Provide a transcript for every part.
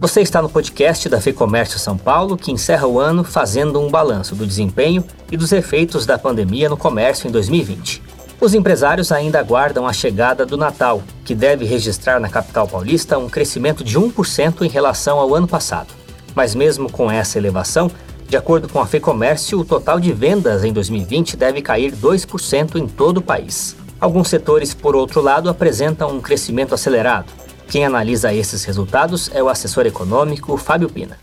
Você está no podcast da FEComércio São Paulo, que encerra o ano fazendo um balanço do desempenho e dos efeitos da pandemia no comércio em 2020. Os empresários ainda aguardam a chegada do Natal, que deve registrar na capital paulista um crescimento de 1% em relação ao ano passado. Mas mesmo com essa elevação, de acordo com a FEComércio, o total de vendas em 2020 deve cair 2% em todo o país. Alguns setores, por outro lado, apresentam um crescimento acelerado. Quem analisa esses resultados é o assessor econômico Fábio Pina.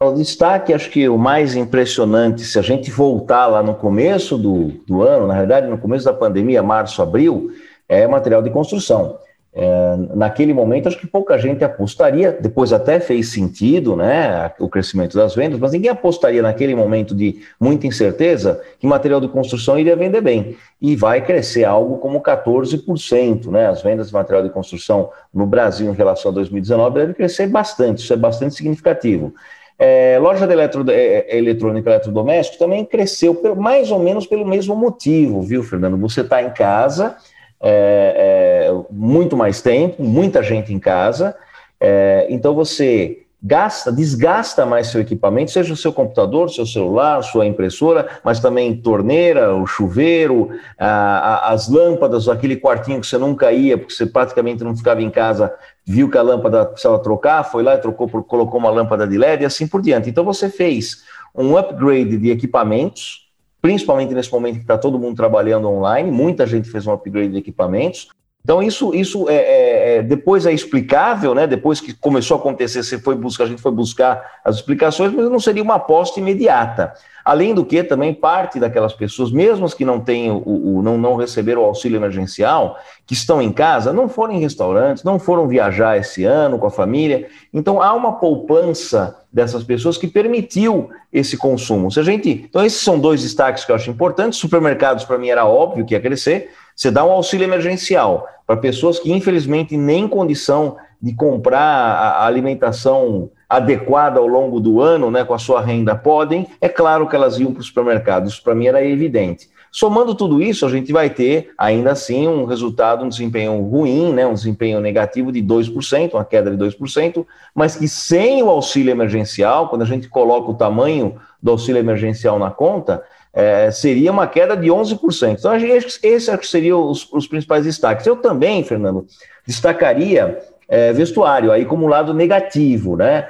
O destaque, acho que o mais impressionante, se a gente voltar lá no começo do, do ano, na verdade, no começo da pandemia, março, abril, é material de construção. É, naquele momento, acho que pouca gente apostaria, depois até fez sentido né, o crescimento das vendas, mas ninguém apostaria naquele momento de muita incerteza que material de construção iria vender bem. E vai crescer algo como 14%. Né, as vendas de material de construção no Brasil em relação a 2019 devem crescer bastante, isso é bastante significativo. É, loja de eletro, é, é, eletrônica eletrodoméstico também cresceu mais ou menos pelo mesmo motivo, viu, Fernando? Você está em casa é, é, muito mais tempo, muita gente em casa, é, então você gasta, desgasta mais seu equipamento, seja o seu computador, seu celular, sua impressora, mas também torneira, o chuveiro, a, a, as lâmpadas, aquele quartinho que você nunca ia, porque você praticamente não ficava em casa, viu que a lâmpada precisava trocar, foi lá e trocou, colocou uma lâmpada de LED e assim por diante. Então você fez um upgrade de equipamentos, principalmente nesse momento que está todo mundo trabalhando online, muita gente fez um upgrade de equipamentos. Então, isso, isso é, é, é, depois é explicável, né? Depois que começou a acontecer, você foi buscar, a gente foi buscar as explicações, mas não seria uma aposta imediata. Além do que, também parte daquelas pessoas, mesmo as que não têm o, o, não, não receberam o auxílio emergencial, que estão em casa, não foram em restaurantes, não foram viajar esse ano com a família. Então há uma poupança dessas pessoas que permitiu esse consumo. Se a gente, então esses são dois destaques que eu acho importantes. Supermercados para mim era óbvio que ia crescer. Você dá um auxílio emergencial para pessoas que infelizmente nem condição de comprar a alimentação adequada ao longo do ano, né, com a sua renda, podem, é claro que elas iam para os supermercados. Isso para mim era evidente. Somando tudo isso, a gente vai ter, ainda assim, um resultado, um desempenho ruim, né, um desempenho negativo de 2%, uma queda de 2%, mas que sem o auxílio emergencial, quando a gente coloca o tamanho do auxílio emergencial na conta, é, seria uma queda de 11%. Então, esses acho que seriam os, os principais destaques. Eu também, Fernando, destacaria é, vestuário, aí como lado negativo, né?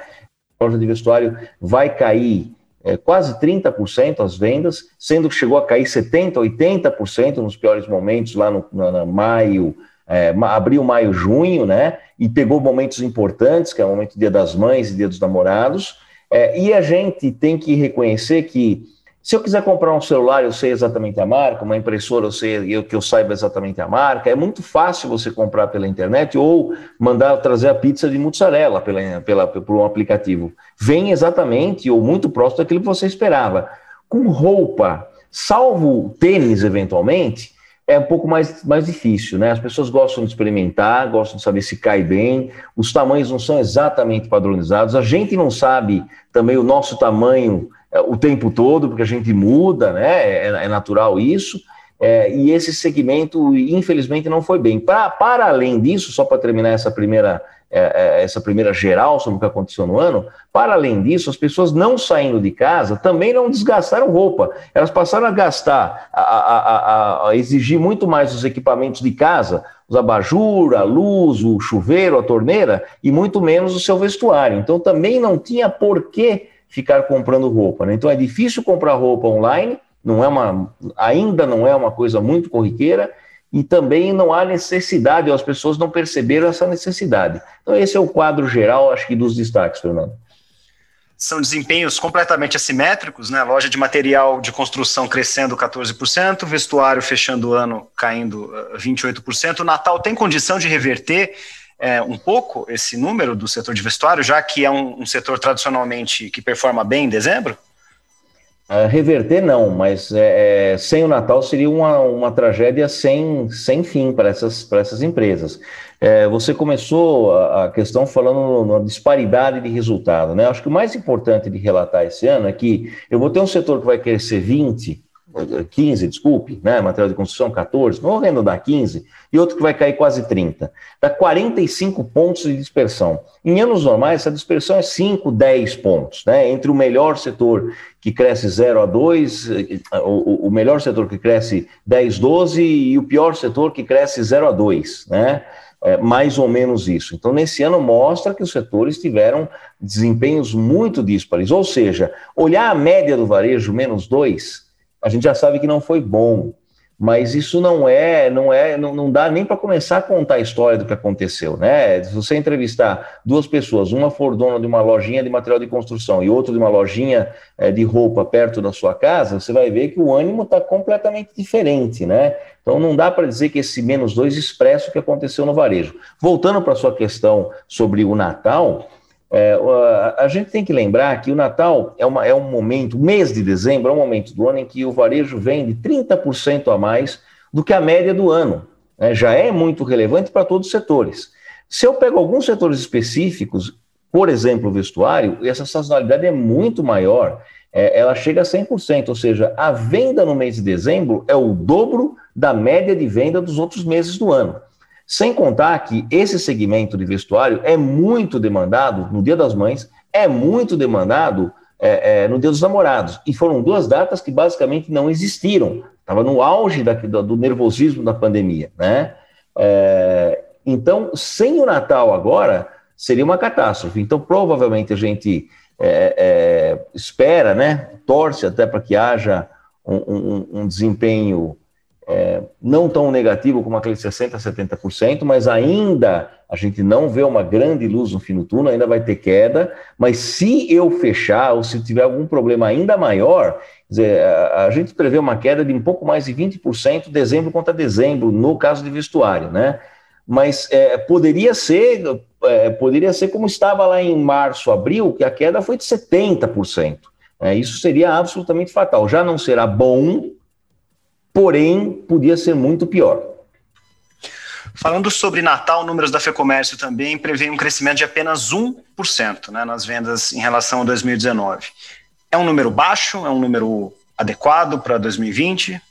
A loja de vestuário vai cair é, quase 30% as vendas, sendo que chegou a cair 70%, 80% nos piores momentos, lá no, no, no maio, é, abril, maio, junho, né? E pegou momentos importantes, que é o momento do Dia das Mães e Dia dos Namorados. É, e a gente tem que reconhecer que se eu quiser comprar um celular, eu sei exatamente a marca, uma impressora, eu sei eu, que eu saiba exatamente a marca. É muito fácil você comprar pela internet ou mandar trazer a pizza de mozzarella pela, pela, por um aplicativo. Vem exatamente ou muito próximo daquilo que você esperava. Com roupa, salvo tênis eventualmente, é um pouco mais, mais difícil, né? As pessoas gostam de experimentar, gostam de saber se cai bem, os tamanhos não são exatamente padronizados, a gente não sabe também o nosso tamanho o tempo todo, porque a gente muda, né? É, é natural isso. É, e esse segmento, infelizmente, não foi bem. Pra, para além disso, só para terminar essa primeira, é, é, essa primeira geral sobre o que aconteceu no ano, para além disso, as pessoas não saindo de casa também não desgastaram roupa. Elas passaram a gastar, a, a, a, a exigir muito mais os equipamentos de casa, os abajur, a luz, o chuveiro, a torneira, e muito menos o seu vestuário. Então também não tinha porquê ficar comprando roupa. Né? Então é difícil comprar roupa online, não é uma, ainda não é uma coisa muito corriqueira, e também não há necessidade, ou as pessoas não perceberam essa necessidade. Então, esse é o quadro geral, acho que, dos destaques, Fernando. São desempenhos completamente assimétricos, né? Loja de material de construção crescendo 14%, vestuário fechando o ano caindo 28%. O Natal tem condição de reverter é, um pouco esse número do setor de vestuário, já que é um, um setor tradicionalmente que performa bem em dezembro? Uh, reverter não, mas é, é, sem o Natal seria uma, uma tragédia sem, sem fim para essas, para essas empresas. É, você começou a, a, questão falando na disparidade de resultado. Né? Acho que o mais importante de relatar esse ano é que eu vou ter um setor que vai crescer 20%, 15, desculpe, né? Material de construção 14, vamos arredondar 15, e outro que vai cair quase 30. Dá 45 pontos de dispersão. Em anos normais, essa dispersão é 5, 10 pontos, né? Entre o melhor setor que cresce 0 a 2, o, o melhor setor que cresce 10, 12 e o pior setor que cresce 0 a 2, né? É, mais ou menos isso. Então, nesse ano, mostra que os setores tiveram desempenhos muito díspares. Ou seja, olhar a média do varejo, menos 2, a gente já sabe que não foi bom. Mas isso não é, não é, não, não dá nem para começar a contar a história do que aconteceu, né? Se você entrevistar duas pessoas, uma for dona de uma lojinha de material de construção e outra de uma lojinha é, de roupa perto da sua casa, você vai ver que o ânimo está completamente diferente, né? Então não dá para dizer que esse menos dois expressa o que aconteceu no varejo. Voltando para a sua questão sobre o Natal, é, a, gente tem que lembrar que o Natal é, uma, é um momento, o mês de dezembro é um momento do ano em que o varejo vende 30% a mais do que a média do ano. Né? Já é muito relevante para todos os setores. Se eu pego alguns setores específicos, por exemplo, o vestuário, essa sazonalidade é muito maior, é, ela chega a 100%, ou seja, a venda no mês de dezembro é o dobro da média de venda dos outros meses do ano. Sem contar que esse segmento de vestuário é muito demandado no Dia das Mães, é muito demandado é, é, no Dia dos Namorados. E foram duas datas que basicamente não existiram. Estava no auge da, do nervosismo da pandemia, né? É, então, sem o Natal agora, seria uma catástrofe. Então, provavelmente a gente é, é, espera, né? Torce até para que haja um, um, um desempenho é, não tão negativo como aquele 60%, 70%, mas ainda a gente não vê uma grande luz no fim do túnel, ainda vai ter queda, mas se eu fechar ou se tiver algum problema ainda maior, dizer, a, a, gente prevê uma queda de um pouco mais de 20% dezembro contra dezembro, no caso de vestuário, né? Mas é, poderia ser é, poderia ser como estava lá em março, abril, que a queda foi de 70%. É, isso seria absolutamente fatal. Já não será bom, porém podia ser muito pior. Falando sobre Natal, números da FEComércio também prevêem um crescimento de apenas 1% né, nas vendas em relação a 2019. É um número baixo? É um número adequado para 2020?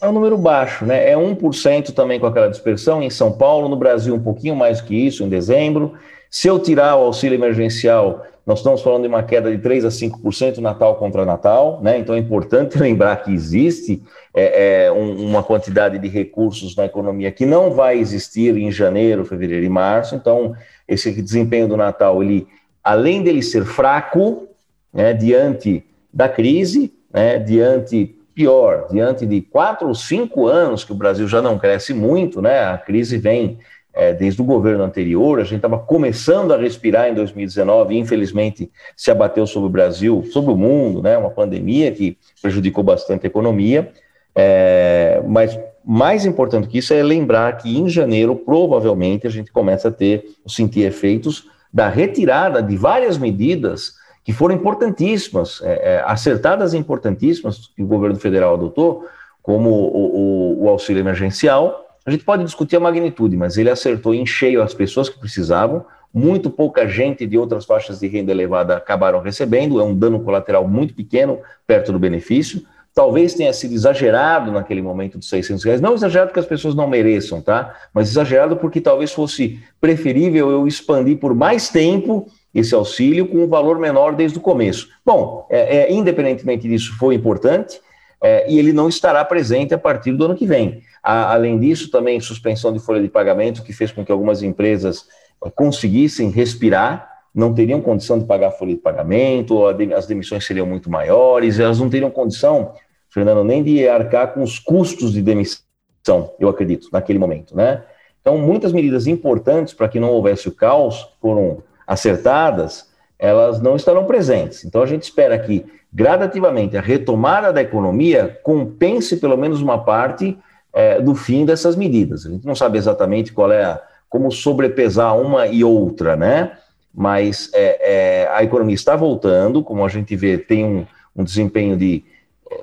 É um número baixo, né? É 1% também com aquela dispersão em São Paulo, no Brasil um pouquinho mais que isso, em dezembro. Se eu tirar o auxílio emergencial, nós estamos falando de uma queda de 3 a 5% Natal contra Natal, né? Então é importante lembrar que existe é, é, um, uma quantidade de recursos na economia que não vai existir em janeiro, fevereiro e março. Então, esse desempenho do Natal, ele, além dele ser fraco, né, diante da crise, né, diante pior, diante de quatro ou cinco anos que o Brasil já não cresce muito, né? A crise vem é, desde o governo anterior, a gente estava começando a respirar em 2019, e infelizmente se abateu sobre o Brasil, sobre o mundo, né, uma pandemia que prejudicou bastante a economia, é, mas mais importante que isso é lembrar que em janeiro, provavelmente, a gente começa a ter, sentir efeitos da retirada de várias medidas que foram importantíssimas, é, é acertadas e importantíssimas que o governo federal adotou, como o, o, o auxílio emergencial, a gente pode discutir a magnitude, mas ele acertou em cheio as pessoas que precisavam. Muito pouca gente de outras faixas de renda elevada acabaram recebendo, é um dano colateral muito pequeno perto do benefício. Talvez tenha sido exagerado naquele momento dos 600 reais, não exagerado porque as pessoas não mereçam, tá? Mas exagerado porque talvez fosse preferível eu expandir por mais tempo esse auxílio com um valor menor desde o começo. Bom, é, é, independentemente disso, foi importante é, e ele não estará presente a partir do ano que vem. A, além disso, também suspensão de folha de pagamento, que fez com que algumas empresas conseguissem respirar, não teriam condição de pagar a folha de pagamento, as demissões seriam muito maiores, elas não teriam condição, Fernando, nem de arcar com os custos de demissão, eu acredito, naquele momento, né? Então, muitas medidas importantes para que não houvesse o caos foram acertadas, elas não estarão presentes. Então, a gente espera que, gradativamente, a retomada da economia compense pelo menos uma parte é, do fim dessas medidas. A gente não sabe exatamente qual é a, como sobrepesar uma e outra, né? Mas é, é, a economia está voltando, como a gente vê, tem um, um desempenho de,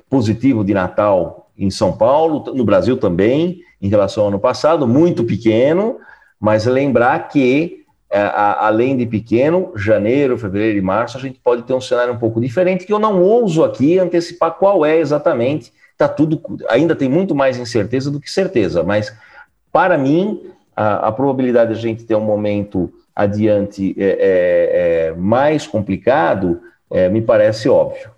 positivo de Natal em São Paulo, no Brasil também, em relação ao ano passado, muito pequeno, mas lembrar que, a, além de pequeno, janeiro, fevereiro e março, a gente pode ter um cenário um pouco diferente, que eu não ouso aqui antecipar qual é exatamente, está tudo, ainda tem muito mais incerteza do que certeza, mas para mim, a, a probabilidade de a gente ter um momento adiante é, é, é mais complicado é, me parece óbvio.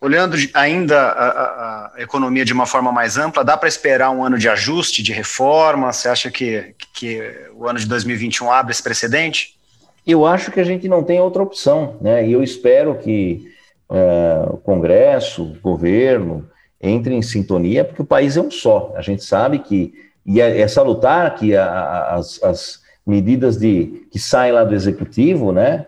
Olhando ainda a, a, a, economia de uma forma mais ampla, dá para esperar um ano de ajuste, de reforma? Você acha que, que o ano de 2021 abre esse precedente? Eu acho que a gente não tem outra opção, né? E eu espero que é, o Congresso, o governo, entrem em sintonia, porque o país é um só. A gente sabe que, e é, é salutar que a, as, as, medidas de, que saem lá do Executivo, né?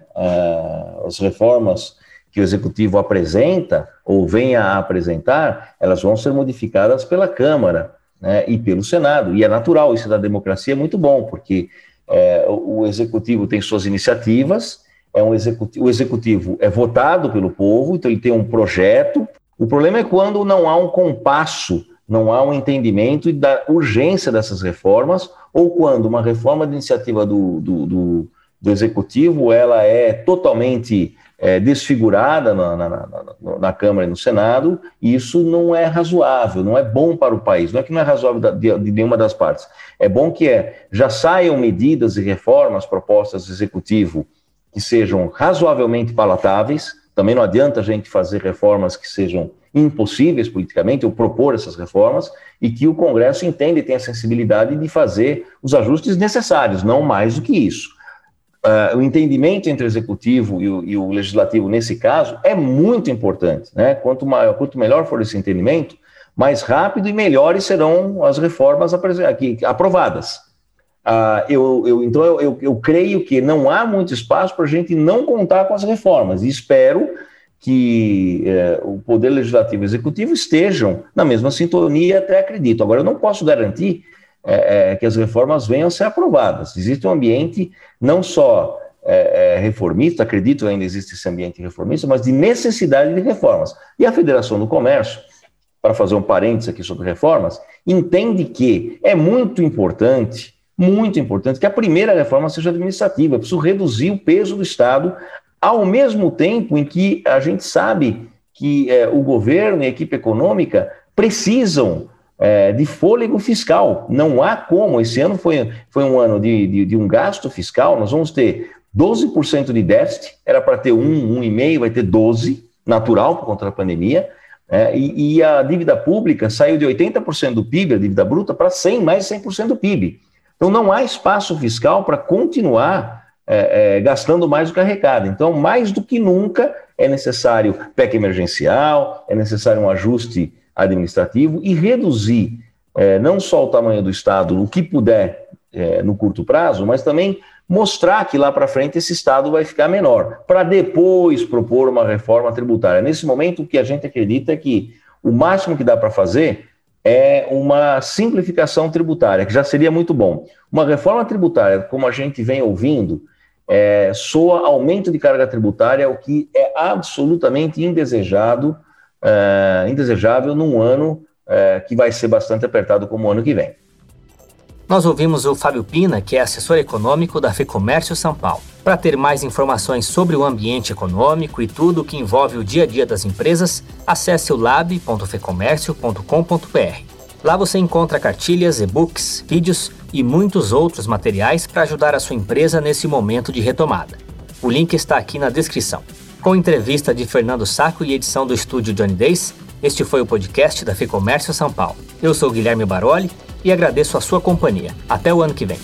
as reformas que o Executivo apresenta, ou venha a apresentar, elas vão ser modificadas pela Câmara né, e pelo Senado. E é natural, isso da democracia é muito bom, porque é, o executivo tem suas iniciativas, é um executivo, o executivo é votado pelo povo, então ele tem um projeto. O problema é quando não há um compasso, não há um entendimento da urgência dessas reformas, ou quando uma reforma de iniciativa do, do, do, do executivo ela é totalmente é, desfigurada na, na, na, na, Câmara e no Senado, e isso não é razoável, não é bom para o país, não é que não é razoável de, de nenhuma das partes. É bom que é, já saiam medidas e reformas propostas do Executivo que sejam razoavelmente palatáveis, também não adianta a gente fazer reformas que sejam impossíveis politicamente, ou propor essas reformas, e que o Congresso entenda e tenha a sensibilidade de fazer os ajustes necessários, não mais do que isso uh, o entendimento entre o executivo e o, e o, legislativo nesse caso é muito importante. Né? Quanto, maior, quanto melhor for esse entendimento, mais rápido e melhores serão as reformas aqui, aprovadas. Uh, eu, eu, então, eu, eu, eu, creio que não há muito espaço para a gente não contar com as reformas, e espero que eh, o Poder Legislativo e Executivo estejam na mesma sintonia, até acredito. Agora, eu não posso garantir é, é, que as reformas venham a ser aprovadas. Existe um ambiente não só é, é, reformista, acredito ainda existe esse ambiente reformista, mas de necessidade de reformas. E a Federação do Comércio, para fazer um parênteses aqui sobre reformas, entende que é muito importante, muito importante, que a primeira reforma seja administrativa. Preciso reduzir o peso do Estado, ao mesmo tempo em que a gente sabe que é, o governo e a equipe econômica precisam é, de fôlego fiscal. Não há como. Esse ano foi, foi um ano de, de, de um gasto fiscal, nós vamos ter 12% de déficit, era para ter 1, 1,5, vai ter 12, natural por conta da pandemia, é, e, e, a dívida pública saiu de 80% do PIB, a dívida bruta, para 100, mais de 100% do PIB. Então não há espaço fiscal para continuar é, é, gastando mais do que arrecada. Então, mais do que nunca, é necessário PEC emergencial, é necessário um ajuste administrativo e reduzir é, não só o tamanho do Estado, o que puder é, no curto prazo, mas também mostrar que lá para frente esse Estado vai ficar menor, para depois propor uma reforma tributária. Nesse momento, o que a gente acredita é que o máximo que dá para fazer é uma simplificação tributária, que já seria muito bom. Uma reforma tributária, como a gente vem ouvindo, é, soa aumento de carga tributária, o que é absolutamente indesejado é, indesejável num ano é, que vai ser bastante apertado como o ano que vem. Nós ouvimos o Fábio Pina, que é assessor econômico da FEComércio São Paulo. Para ter mais informações sobre o ambiente econômico e tudo o que envolve o dia a dia das empresas, acesse o lab.fecomércio.com.br. Lá você encontra cartilhas, e-books, vídeos e muitos outros materiais para ajudar a sua empresa nesse momento de retomada. O link está aqui na descrição. Com entrevista de Fernando Saco e edição do estúdio Johnny Days, este foi o podcast da Fecomércio São Paulo. Eu sou Guilherme Baroli e agradeço a sua companhia. Até o ano que vem.